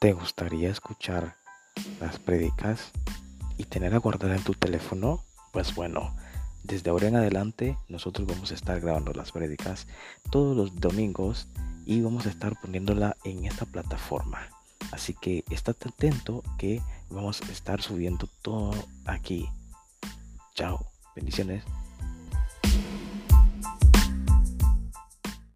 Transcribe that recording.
¿Te gustaría escuchar las prédicas y tener a guardar en tu teléfono? Pues bueno, desde ahora en adelante nosotros vamos a estar grabando las prédicas todos los domingos y vamos a estar poniéndola en esta plataforma. Así que estate atento que vamos a estar subiendo todo aquí. Chao, bendiciones.